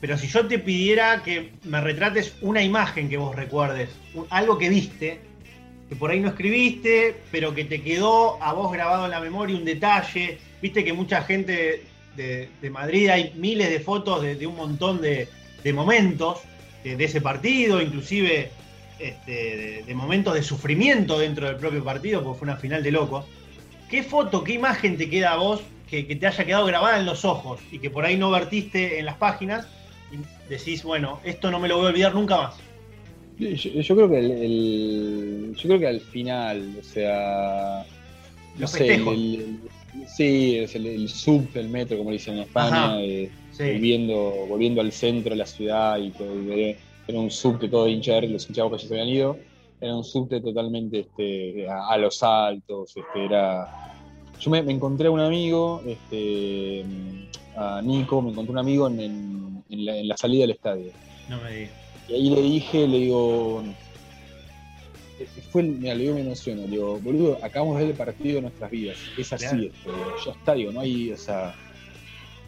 Speaker 1: Pero si yo te pidiera que me retrates una imagen que vos recuerdes, algo que viste, que por ahí no escribiste, pero que te quedó a vos grabado en la memoria, un detalle. Viste que mucha gente de, Madrid hay miles de fotos de, un montón de, momentos de, ese partido, inclusive este, de, momentos de sufrimiento dentro del propio partido, porque fue una final de locos. ¿Qué foto, qué imagen te queda a vos que, te haya quedado grabada en los ojos y que por ahí no vertiste en las páginas y decís, bueno, esto no me lo voy a olvidar nunca más?
Speaker 2: Yo, creo que el, yo creo que al final, o sea, no sé, el, sí, es el, sub del metro, como dicen en España, eh, volviendo, volviendo al centro de la ciudad y todo, era un subte todo hincha los hinchados que ya se habían ido era un subte totalmente este, a, los altos, este, era... Yo me, encontré a un amigo, este, a Nico, me encontré un amigo en, la, salida del estadio.
Speaker 1: No me digas.
Speaker 2: Y ahí le dije, le digo, fue, mira, le digo, me emociono, digo, boludo, acabamos de ver el partido de nuestras vidas, es así, este, ya está, digo, no hay, o sea,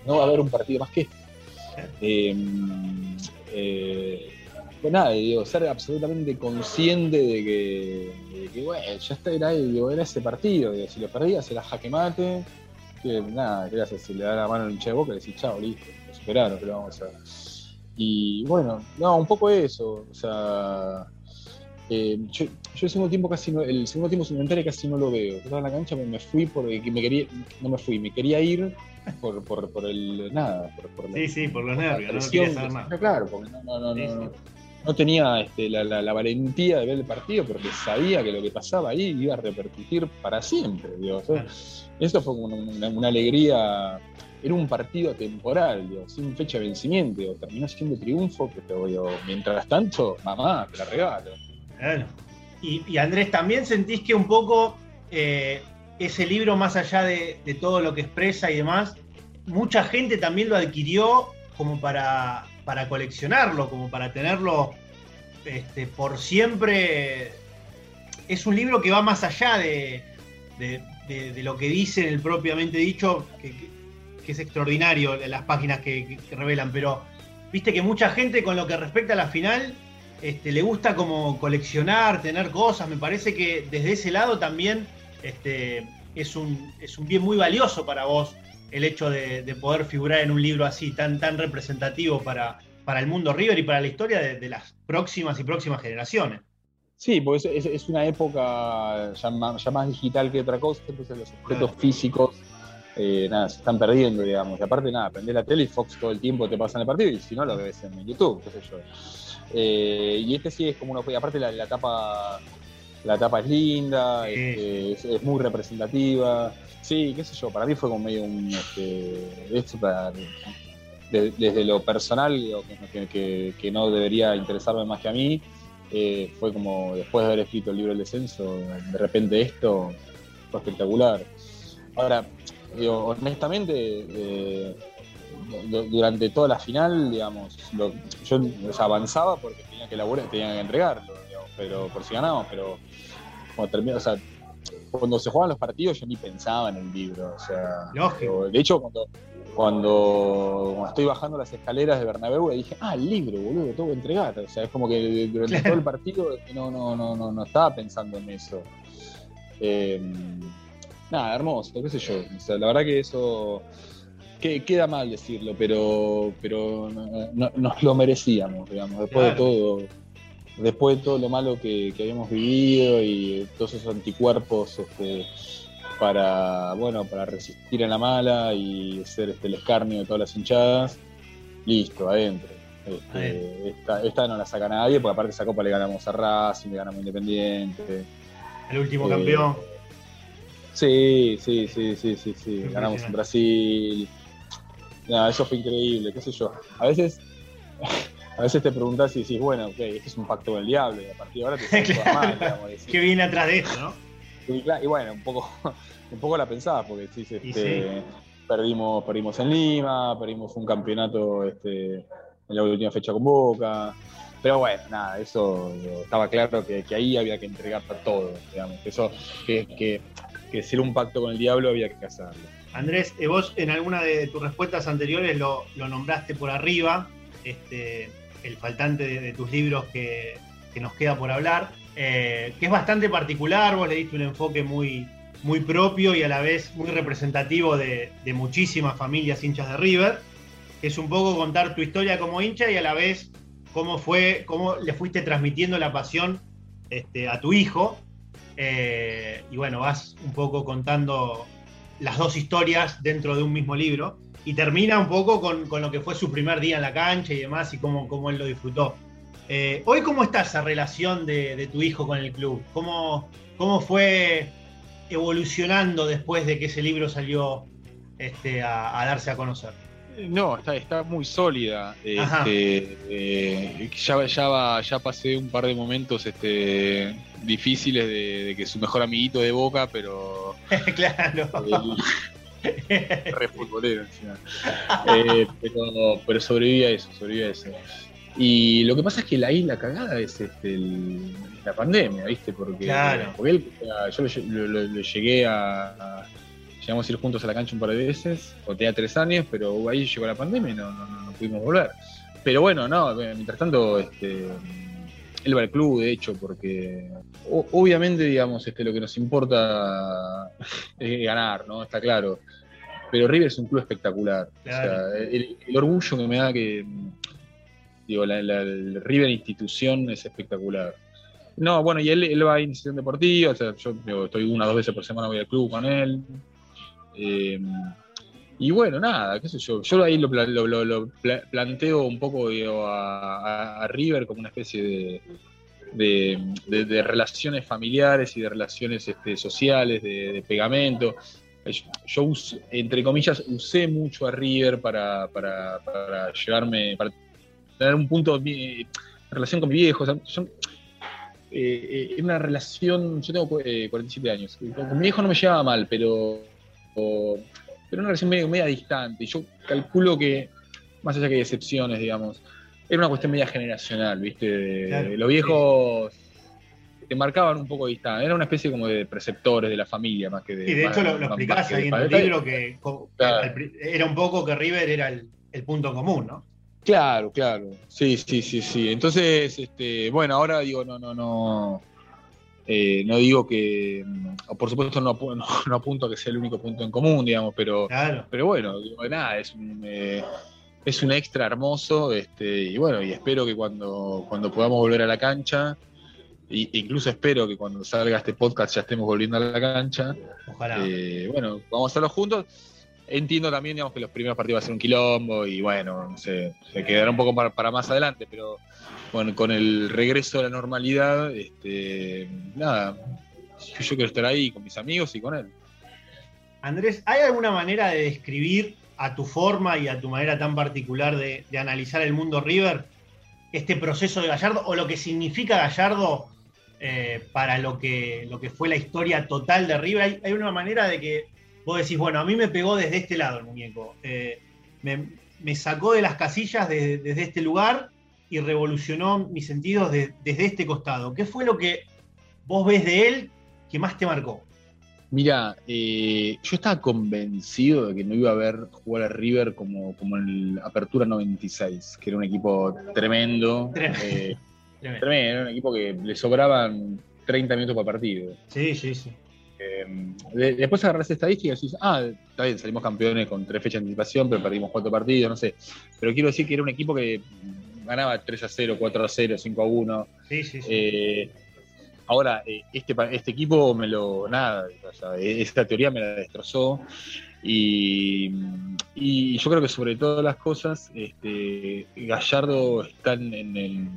Speaker 2: no va a haber un partido más que este. Eh, eh, pues nada, digo, ser absolutamente consciente de que, bueno, ya está, era, digo, era ese partido, si lo perdías era jaque mate, que nada, ¿qué haces? Si le da la mano al hincha de boca, le decís, chao, listo, lo superaron, pero vamos a. Y bueno, no, un poco eso, o sea. Eh, yo, yo, el segundo tiempo casi no, el segundo tiempo suplementario casi no lo veo. Estaba en la cancha, me, me fui porque me quería, no me fui, me quería ir por, por, por el nada, por, por
Speaker 1: la, sí, sí, por los nervios, no más.
Speaker 2: Claro, porque no, no, no, sí, no, sí no tenía este, la, la, la, valentía de ver el partido porque sabía que lo que pasaba ahí iba a repercutir para siempre. Digo. Eso fue una, una, alegría, era un partido temporal, digo, sin fecha de vencimiento, digo. terminó siendo triunfo, pero digo, mientras tanto, mamá, te la regalo.
Speaker 1: Bueno. Y, Andrés, ¿también sentís que un poco eh, ese libro, más allá de, todo lo que expresa y demás, mucha gente también lo adquirió como para para coleccionarlo, como para tenerlo este, por siempre. Es un libro que va más allá de, de, lo que dice el propiamente dicho, que, es extraordinario las páginas que, revelan, pero viste que mucha gente con lo que respecta a la final este, le gusta como coleccionar, tener cosas, me parece que desde ese lado también este, es, un, es un bien muy valioso para vos el hecho de, de, poder figurar en un libro así, tan, tan representativo para, para el mundo River y para la historia de, de las próximas y próximas generaciones.
Speaker 2: Sí, porque es, una época ya más, ya más, digital que otra cosa, entonces los objetos físicos eh, nada, se están perdiendo, digamos. Y aparte, nada, prendés la tele y Fox todo el tiempo te pasa en el partido y si no lo ves en YouTube, qué sé yo. Eh, y este sí es como uno, aparte la, la tapa la tapa es linda, sí. este, es, es, muy representativa. Sí, qué sé yo, para mí fue como medio un. Este, esto para, de, desde lo personal, que, que, que, no debería interesarme más que a mí, eh, fue como después de haber escrito el libro El Descenso, de repente esto fue espectacular. Ahora, digo, honestamente, eh, durante toda la final, digamos, lo, yo o sea, avanzaba porque tenía que laburar, tenía que entregarlo, digamos, pero por si ganamos, pero cuando terminó, o sea, cuando se jugaban los partidos yo ni pensaba en el libro. O sea,
Speaker 1: Lógico.
Speaker 2: De hecho, cuando, cuando, cuando, estoy bajando las escaleras de Bernabéu dije, ah, el libro, boludo, tengo que entregar. O sea, es como que durante claro. todo el partido no, no, no, no, no estaba pensando en eso. Eh, nada, hermoso, qué sé yo. O sea, la verdad que eso que, queda mal decirlo, pero, pero no, no, nos lo merecíamos, digamos, después claro. de todo después de todo lo malo que, que, habíamos vivido y todos esos anticuerpos este, para, bueno, para resistir en la mala y ser este, el escarnio de todas las hinchadas, listo, adentro. Este, esta, esta, no la saca nadie, porque aparte esa copa le ganamos a Racing, le ganamos a Independiente.
Speaker 1: El último eh, campeón.
Speaker 2: Sí, sí, sí, sí, sí, sí. ganamos en Brasil. No, eso fue increíble, qué sé yo. A veces [laughs] a veces te preguntas y decís, bueno, ok, este es un pacto con el diablo y a partir de ahora te [laughs]
Speaker 1: claro. mal, digamos, decís, ¿Qué viene atrás de esto, no?
Speaker 2: Y, y, bueno, un poco, [laughs] un poco la pensaba, porque decís, este, sí. perdimos, perdimos en Lima, perdimos un campeonato este, en la última fecha con Boca. Pero bueno, nada, eso estaba claro que, que ahí había que entregar todo, digamos, que eso, que, que, que ser un pacto con el diablo había que casarlo.
Speaker 1: Andrés, eh, vos en alguna de tus respuestas anteriores lo, nombraste por arriba, este, el faltante de, tus libros que, nos queda por hablar, eh, que es bastante particular, vos le diste un enfoque muy, muy propio y a la vez muy representativo de, de, muchísimas familias hinchas de River, que es un poco contar tu historia como hincha y a la vez cómo fue, cómo le fuiste transmitiendo la pasión este, a tu hijo. Eh, y bueno, vas un poco contando las dos historias dentro de un mismo libro y termina un poco con, con, lo que fue su primer día en la cancha y demás y cómo, cómo él lo disfrutó. Eh, hoy, ¿cómo está esa relación de, de, tu hijo con el club? ¿Cómo, ¿Cómo fue evolucionando después de que ese libro salió este, a, a darse a conocer?
Speaker 2: No, está, está muy sólida. Este, eh, ya, ya, ya pasé un par de momentos este, difíciles de, de, que su mejor amiguito de boca, pero. [laughs]
Speaker 1: claro.
Speaker 2: Re futbolero encima. Eh, pero, pero sobreviví a eso, sobreviví a eso. Y lo que pasa es que la isla cagada es este, el, la pandemia, ¿viste? Porque,
Speaker 1: claro.
Speaker 2: porque él, yo lo, lo, lo, llegué a, a, Llegamos a ir juntos a la cancha un par de veces, o tenía tres años, pero ahí llegó la pandemia y no, no, no, no pudimos volver. Pero bueno, no, mientras tanto, este, él va al club, de hecho, porque obviamente, digamos, este, lo que nos importa [laughs] es ganar, ¿no? Está claro. pero River es un club espectacular.
Speaker 1: Claro.
Speaker 2: O sea, el, el orgullo que me da que, digo, la, la- el River institución es espectacular. No, bueno, y él, él va a iniciación deportiva, o sea, yo digo, estoy una o dos veces por semana voy al club con él. Eh, y bueno, nada, qué sé yo. Yo ahí lo, pla- lo- lo- lo pla- planteo un poco a, River como una especie de, relaciones familiares y de relaciones este, sociales, de, pegamento. Yo, entre comillas, usé mucho a River para, para, para llevarme, para tener un punto de relación con mi viejo. o yo- eh, eh, una relación, yo tengo eh, 47 años, con mi viejo no me llevaba mal, pero, o- pero una relación medio, media distante. Yo calculo que, más allá que hay excepciones, digamos, era una cuestión media generacional, ¿viste? De-
Speaker 1: Claro,
Speaker 2: los viejos te marcaban un poco distante, era una especie como de preceptores de la familia más que de...
Speaker 1: Y de hecho lo, lo explicás ahí en el libro que
Speaker 2: Claro.
Speaker 1: era un poco que River era el, el punto común, ¿no?
Speaker 2: Claro, claro. Sí, sí, sí, sí. Entonces, este, bueno, ahora digo, no, no, no. Eh, no digo que. mm, Por supuesto, no, [laughs] no, no apunto a que sea el único punto en común, digamos, pero,
Speaker 1: Claro.
Speaker 2: pero bueno, digo, nada, es un, eh, es un extra hermoso, este, y bueno, y espero que cuando, cuando podamos volver a la cancha, y, incluso espero que cuando salga este podcast ya estemos volviendo a la cancha,
Speaker 1: Ojalá.
Speaker 2: eh, bueno, vamos a hacerlo juntos. Entiendo también, digamos, que los primeros partidos va a ser un quilombo y bueno, no sé, se quedará un poco para, para más adelante, pero bueno, con el regreso de la normalidad, este, nada, yo quiero estar ahí con mis amigos y con él.
Speaker 1: Andrés, ¿hay alguna manera de describir a tu forma y a tu manera tan particular de, analizar el mundo River este proceso de Gallardo o lo que significa Gallardo eh, para lo que, lo que fue la historia total de River? ¿Hay, hay una manera de que vos decís, bueno, a mí me pegó desde este lado el muñeco, eh, me, sacó de las casillas de- desde este lugar y revolucionó mis sentidos de- desde este costado? ¿Qué fue lo que vos ves de él que más te marcó?
Speaker 2: Mira, eh, yo estaba convencido de que no iba a ver jugar a River como, como en el Apertura 96, que era un equipo tremendo.
Speaker 1: Tremendo.
Speaker 2: eh, [laughs]
Speaker 1: Tremendo.
Speaker 2: tremendo, era un equipo que le sobraban 30 minutos por partido.
Speaker 1: Sí, sí, sí.
Speaker 2: Eh, de- después agarrás estadísticas y dices, ah, está bien, salimos campeones con tres fechas de anticipación, pero perdimos cuatro partidos, no sé. Pero quiero decir que era un equipo que ganaba 3 a 0, 4 a 0, 5 a 1.
Speaker 1: Sí, sí, sí.
Speaker 2: Eh, ahora, eh, este, este equipo me lo. Nada, o sea, e- esta teoría me la destrozó. Y, y yo creo que sobre todas las cosas, este, Gallardo está en, en el-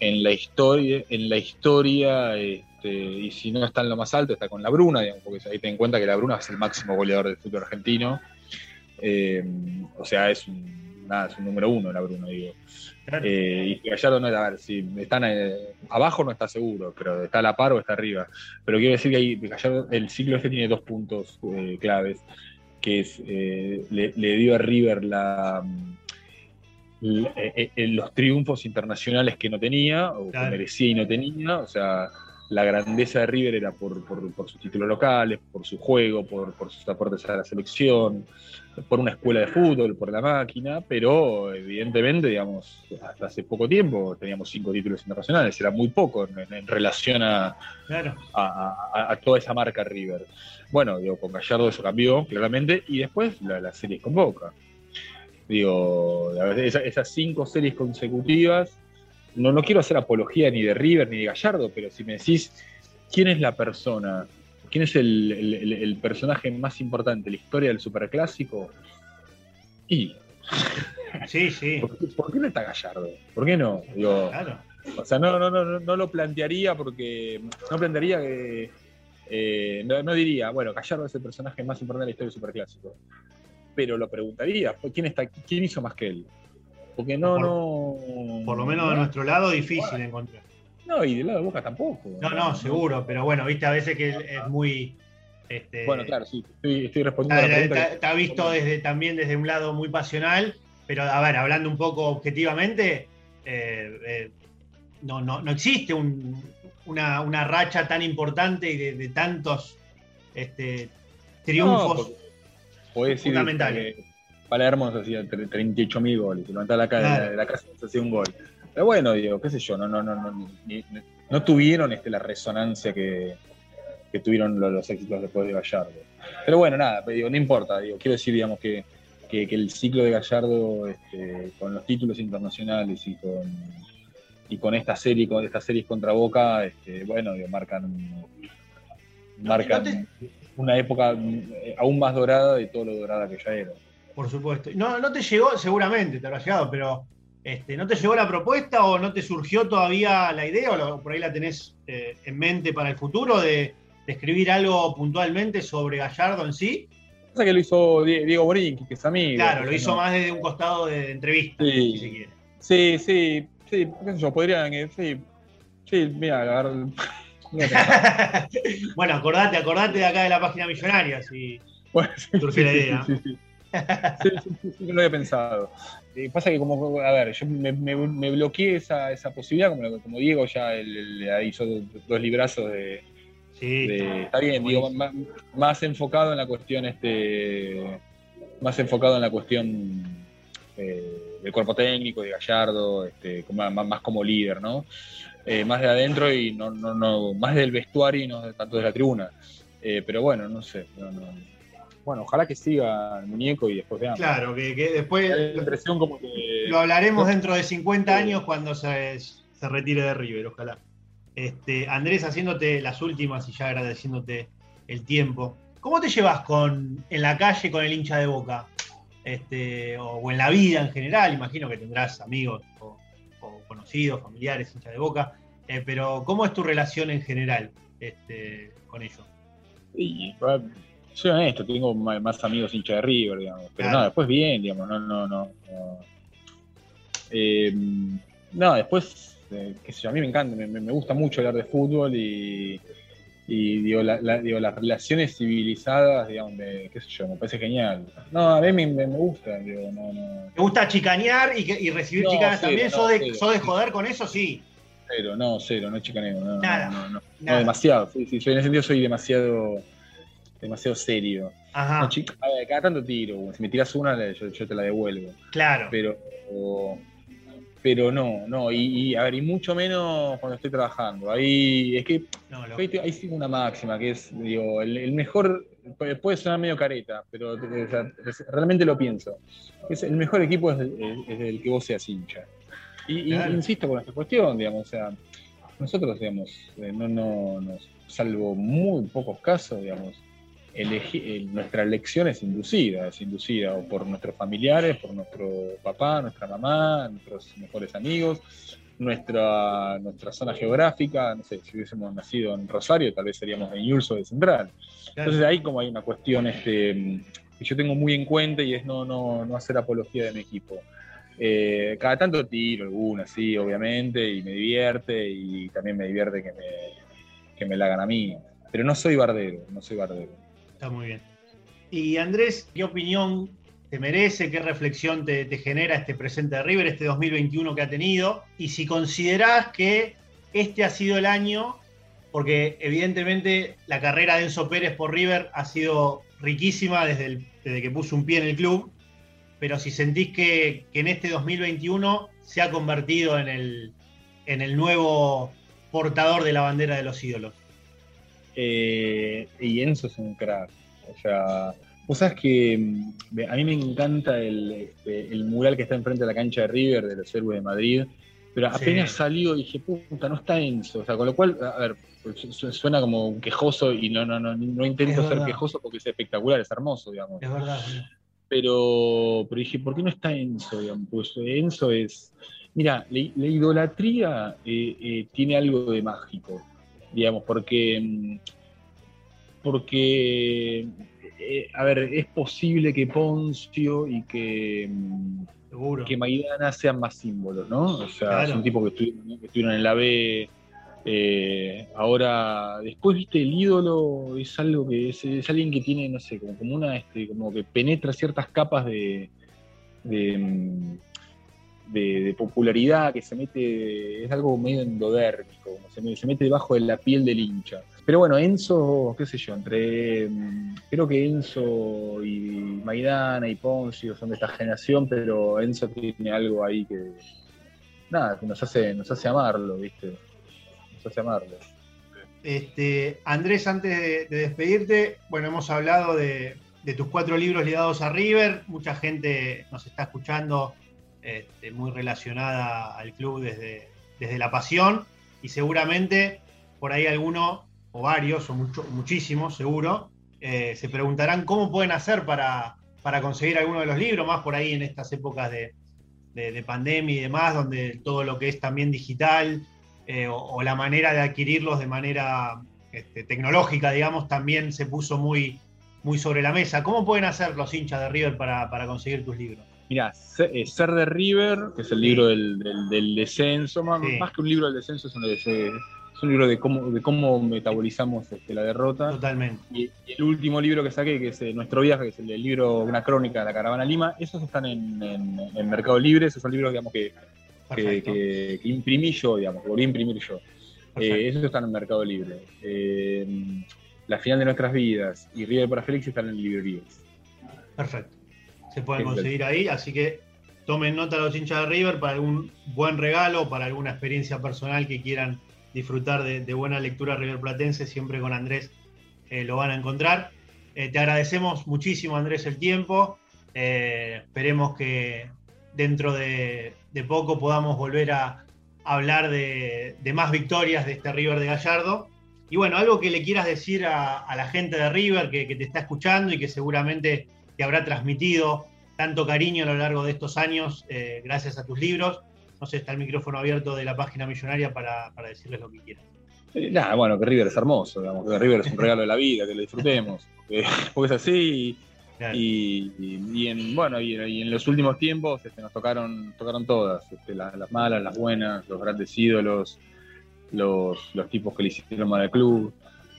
Speaker 2: en la historia, en la historia, este, y si no está en lo más alto, está con la Bruna, digamos, porque ahí ten en cuenta que la Bruna es el máximo goleador del fútbol argentino. Eh, o sea, es un, nada, es un número uno la Bruna, digo.
Speaker 1: Claro.
Speaker 2: Eh, y Gallardo no, a ver, si están eh, abajo no está seguro, pero está a la par o está arriba. Pero quiero decir que ahí Gallardo, el ciclo este tiene dos puntos eh, claves, que es, eh, le, le dio a River la, mm, la- los triunfos internacionales que no tenía, o
Speaker 1: Claro.
Speaker 2: que merecía y no tenía, o sea, la grandeza de River era por, por- por sus títulos locales, por su juego, por, por sus aportes a la selección, por una escuela de fútbol, por la máquina, pero evidentemente, digamos, hasta hace poco tiempo teníamos cinco títulos internacionales, era muy poco en, relación a,
Speaker 1: Claro.
Speaker 2: a, a- a toda esa marca River. Bueno, digo, con Gallardo eso cambió claramente, y después la, las series con Boca. Digo, esas cinco series consecutivas, no, no quiero hacer apología ni de River ni de Gallardo, pero si me decís quién es la persona, quién es el, el- el- el personaje más importante de la historia del superclásico, y
Speaker 1: Sí, sí.
Speaker 2: ¿por qué, por qué no está Gallardo? ¿Por qué no? Digo,
Speaker 1: Claro.
Speaker 2: o sea, no, no, no, no, no lo plantearía porque. No plantearía que. eh, no, no diría, bueno, Gallardo es el personaje más importante de la historia del superclásico. Pero lo preguntaría, ¿quién, está, quién hizo más que él? Porque no,
Speaker 1: Por-
Speaker 2: no.
Speaker 1: Por lo menos
Speaker 2: no,
Speaker 1: de nuestro lado, difícil encontrar.
Speaker 2: No, y del lado de Boca tampoco.
Speaker 1: No, no, seguro, pero bueno, viste, a veces que es muy. Este,
Speaker 2: Bueno, claro, sí, estoy, estoy
Speaker 1: Está,
Speaker 2: respondiendo a la pregunta.
Speaker 1: está-
Speaker 2: que-
Speaker 1: está visto desde, también desde un lado muy pasional, pero a ver, hablando un poco objetivamente, eh, eh, no, no, no existe un- una, una racha tan importante y de, de tantos este, triunfos.
Speaker 2: No, porque
Speaker 1: fundamentales.
Speaker 2: que Palermo nos hacía 38 mil goles, y levantaba la,
Speaker 1: Claro.
Speaker 2: de la casa nos hacía un gol. Pero bueno, digo, qué sé yo, no, no, no, no, ni- ni- no tuvieron este, la resonancia que, que tuvieron los, éxitos después de Gallardo. Pero bueno, nada, digo, no importa, digo, quiero decir, digamos, que, que, el ciclo de Gallardo, este, con los títulos internacionales y con, y con esta serie, con estas series contra Boca, este, bueno, digo, marcan, marcan una época eh, aún más dorada de todo lo dorada que ya era.
Speaker 1: Por supuesto. No, no te llegó, seguramente te habrá llegado, pero este, ¿no te llegó la propuesta o no te surgió todavía la idea o por ahí la tenés eh, en mente para el futuro de, escribir algo puntualmente sobre Gallardo en sí?
Speaker 2: Pasa que lo hizo Diego Borinqui, que es amigo.
Speaker 1: Claro, lo hizo más desde un costado de entrevista,
Speaker 2: sí.
Speaker 1: si se quiere.
Speaker 2: Sí, sí, sí, qué sé yo, podrían, eh, sí, sí, mira, agarrar... [laughs] [laughs]
Speaker 1: bueno, acordate, acordate de acá de la página millonaria, si bueno, surgió la idea.
Speaker 2: Sí, sí, [laughs] sí, sí, sí, lo había pensado. Eh, pasa que como, a ver, yo me, me, bloqueé esa, esa, posibilidad, como, como Diego ya le hizo dos librazos de, está bien, digo, más, enfocado en la cuestión, este, más enfocado en la cuestión eh, del cuerpo técnico, de Gallardo, este, más, más, como líder, ¿no? Eh, más de adentro y no, no, no, más del vestuario y no tanto de la tribuna. Eh, pero bueno, no sé. Bueno, ojalá que siga el muñeco y después veamos.
Speaker 1: Claro, que, después lo hablaremos dentro de 50 años cuando se, se retire de River, ojalá. Este, Andrés, haciéndote las últimas y ya agradeciéndote el tiempo. ¿Cómo te llevas con, en la calle con el hincha de boca? Este, o, en la vida en general, imagino que tendrás amigos o, conocidos, familiares, hinchas de boca, eh, pero ¿cómo es tu relación en general este, con ellos?
Speaker 2: Soy honesto, tengo más amigos hinchas de River, digamos, pero no, después bien, digamos, no, no, no. no, eh, después, eh, qué sé yo, a mí me encanta, me, gusta mucho hablar de fútbol y, y digo, digo, las relaciones civilizadas, digamos, me, qué sé yo, me parece genial. No, a mí me, me gusta, digo, no, no.
Speaker 1: ¿Te gusta chicanear y, y recibir chicanas también? ¿Sos, de, de, joder con eso? Sí.
Speaker 2: Cero, no, cero, no chicaneo, no, nada, no, no, no, demasiado, sí, sí, soy, en ese sentido soy demasiado, demasiado serio. Ajá. No, chica, a ver, cada tanto tiro, si me tiras una, yo, yo te la devuelvo.
Speaker 1: Claro.
Speaker 2: Pero pero no, no, y, a ver, y mucho menos cuando estoy trabajando. Ahí es que ahí sí una máxima, que es, digo, el, mejor, puede sonar medio careta, pero realmente lo pienso. Es, el mejor equipo es, el que vos seas hincha. Y, insisto con esta cuestión, digamos, o sea, nosotros, digamos, eh, no, no, salvo muy pocos casos, digamos, nuestra elección es inducida, es inducida o por nuestros familiares, por nuestro papá, nuestra mamá, nuestros mejores amigos, nuestra, nuestra zona geográfica, no sé, si hubiésemos nacido en Rosario, tal vez seríamos de Ñulso de Central. Entonces ahí como hay una cuestión este, que yo tengo muy en cuenta y es no, no, no hacer apología de mi equipo. Eh, cada tanto tiro alguna, sí, obviamente, y me divierte, y también me divierte que me, que me la hagan a mí. Pero no soy bardero, no soy bardero.
Speaker 1: Está muy bien. Y Andrés, ¿qué opinión te merece? ¿Qué reflexión te, genera este presente de River, este 2021 que ha tenido? Y si considerás que este ha sido el año, porque evidentemente la carrera de Enzo Pérez por River ha sido riquísima desde, desde que puso un pie en el club, pero si sentís que, en este 2021 se ha convertido en el, en el nuevo portador de la bandera de los ídolos.
Speaker 2: Eh, y Enzo es un crack. O sea, vos sabes que mm, a mí me encanta este, el, mural que está enfrente de la cancha de River, de los héroes de Madrid, pero apenas salió dije, puta, no está Enzo. O sea, con lo cual, a ver, suena como un quejoso y no, no, no, no intento ser quejoso porque es espectacular, es hermoso, digamos.
Speaker 1: Es verdad.
Speaker 2: Pero, pero dije, ¿por qué no está Enzo? Pues Enzo es. Mira, la, idolatría eh, eh, tiene algo de mágico digamos, porque, mm, porque eh, a ver, es posible que Poncio y que, mm, que Maidana sean más símbolos, ¿no? O sea, son tipos que estuvieron, que estuvieron en la B. Eh, ahora, después, viste, el ídolo es algo que es, alguien que tiene, no sé, como, como una, este, como que penetra ciertas capas de, de, de, popularidad que se mete, es algo medio endodérmico, se, mete debajo de la piel del hincha. Pero bueno, Enzo, qué sé yo, entre, mm, creo que Enzo y Maidana y Poncio son de esta generación, pero Enzo tiene algo ahí que, nada, que nos hace, nos hace amarlo, ¿viste? Nos hace amarlo.
Speaker 1: Este, Andrés, antes de, despedirte, bueno, hemos hablado de, tus cuatro libros ligados a River. Mucha gente nos está escuchando este, muy relacionada al club desde, desde la pasión y seguramente por ahí alguno, o varios, o muchísimos seguro, eh, se preguntarán cómo pueden hacer para, para conseguir alguno de los libros, más por ahí en estas épocas de, de, pandemia y demás, donde todo lo que es también digital eh, o, la manera de adquirirlos de manera este, tecnológica, digamos, también se puso muy, muy sobre la mesa. ¿Cómo pueden hacer los hinchas de River para, conseguir tus libros?
Speaker 2: Mira, eh, Ser de River, que es el libro del, descenso, más, que un libro del descenso, es un, es un libro de cómo, de cómo metabolizamos este, la derrota.
Speaker 1: Totalmente.
Speaker 2: Y, el último libro que saqué, que es eh, Nuestro Viaje, que es el, libro, una crónica de la Caravana Lima, esos están en, en, Mercado Libre, esos son libros digamos, que, que, imprimí yo, digamos, volví a imprimir yo. Eh, esos están en Mercado Libre. Eh, la final de nuestras vidas y River para Félix están en librerías.
Speaker 1: Perfecto. Se pueden conseguir ahí, así que tomen nota los hinchas de River para algún buen regalo, para alguna experiencia personal que quieran disfrutar de, buena lectura River Platense, siempre con Andrés eh, lo van a encontrar. Eh, te agradecemos muchísimo, Andrés, el tiempo. Eh, esperemos que dentro de, poco podamos volver a, hablar de, más victorias de este River de Gallardo. Y bueno, algo que le quieras decir a, la gente de River que, que, te está escuchando y que seguramente te habrá transmitido tanto cariño a lo largo de estos años, gracias a tus libros no sé, está el micrófono abierto de la página millonaria para, decirles lo que quieran.
Speaker 2: Eh, nada, bueno, que River es hermoso, digamos, que River es un regalo de la vida, que lo disfrutemos, porque, es así. Y, en, bueno, y, en los últimos tiempos este, nos tocaron, tocaron todas, este, las, malas, las buenas, los grandes ídolos, los, tipos que le hicieron mal al club.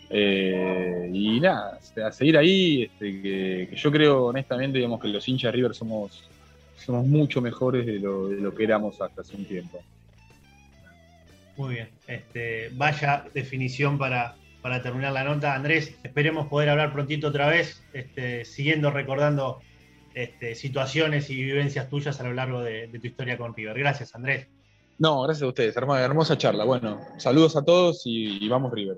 Speaker 2: Eh, y nada, a seguir ahí, este, que, yo creo honestamente digamos, que los hinchas de River somos, somos mucho mejores de lo, que éramos hasta hace un tiempo.
Speaker 1: Muy bien, este, vaya definición para, para terminar la nota. Andrés, esperemos poder hablar prontito otra vez, este, siguiendo recordando este, situaciones y vivencias tuyas a lo largo de, tu historia con River. Gracias, Andrés.
Speaker 2: No, gracias a ustedes, hermosa, hermosa charla. Bueno, saludos a todos y, y vamos River.